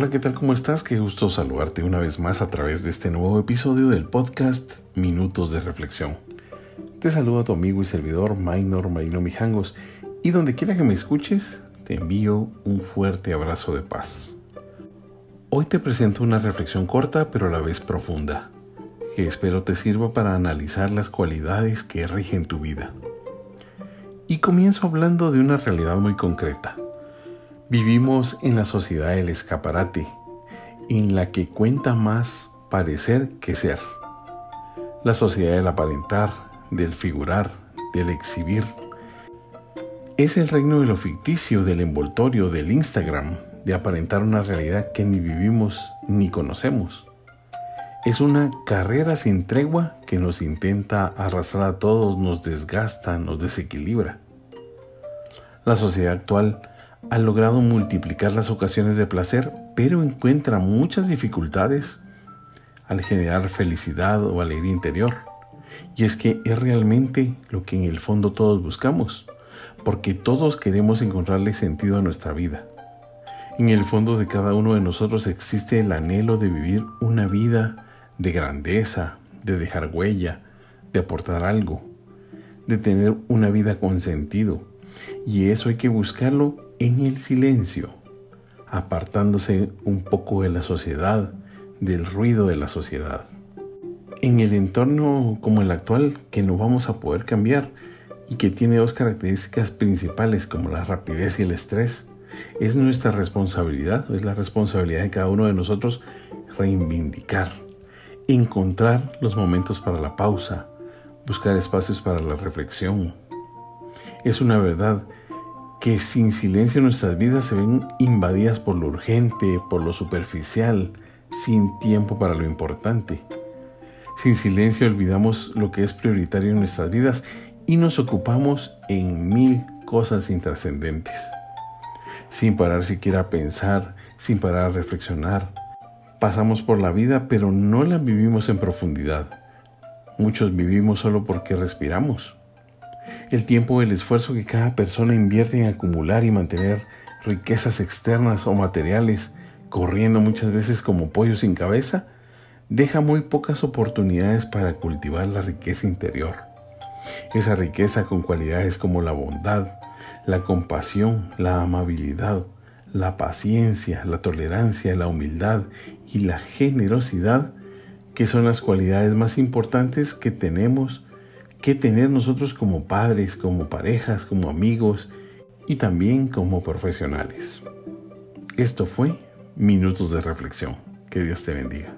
Hola, ¿qué tal? ¿Cómo estás? Qué gusto saludarte una vez más a través de este nuevo episodio del podcast Minutos de Reflexión. Te saluda tu amigo y servidor Maynor Maino Mijangos y donde quiera que me escuches, te envío un fuerte abrazo de paz. Hoy te presento una reflexión corta pero a la vez profunda, que espero te sirva para analizar las cualidades que rigen tu vida. Y comienzo hablando de una realidad muy concreta Vivimos en la sociedad del escaparate, en la que cuenta más parecer que ser. La sociedad del aparentar, del figurar, del exhibir. Es el reino de lo ficticio, del envoltorio, del Instagram, de aparentar una realidad que ni vivimos ni conocemos. Es una carrera sin tregua que nos intenta arrastrar a todos, nos desgasta, nos desequilibra. La sociedad actual ha logrado multiplicar las ocasiones de placer, pero encuentra muchas dificultades al generar felicidad o alegría interior. Y es que es realmente lo que en el fondo todos buscamos, porque todos queremos encontrarle sentido a nuestra vida. En el fondo de cada uno de nosotros existe el anhelo de vivir una vida de grandeza, de dejar huella, de aportar algo, de tener una vida con sentido. Y eso hay que buscarlo en el silencio, apartándose un poco de la sociedad, del ruido de la sociedad. En el entorno como el actual, que no vamos a poder cambiar y que tiene dos características principales como la rapidez y el estrés, es nuestra responsabilidad, es la responsabilidad de cada uno de nosotros reivindicar, encontrar los momentos para la pausa, buscar espacios para la reflexión. Es una verdad que sin silencio nuestras vidas se ven invadidas por lo urgente, por lo superficial, sin tiempo para lo importante. Sin silencio olvidamos lo que es prioritario en nuestras vidas y nos ocupamos en mil cosas intrascendentes. Sin parar siquiera a pensar, sin parar a reflexionar. Pasamos por la vida pero no la vivimos en profundidad. Muchos vivimos solo porque respiramos el tiempo el esfuerzo que cada persona invierte en acumular y mantener riquezas externas o materiales, corriendo muchas veces como pollo sin cabeza, deja muy pocas oportunidades para cultivar la riqueza interior. Esa riqueza con cualidades como la bondad, la compasión, la amabilidad, la paciencia, la tolerancia, la humildad y la generosidad, que son las cualidades más importantes que tenemos que tener nosotros como padres, como parejas, como amigos y también como profesionales. Esto fue Minutos de Reflexión. Que Dios te bendiga.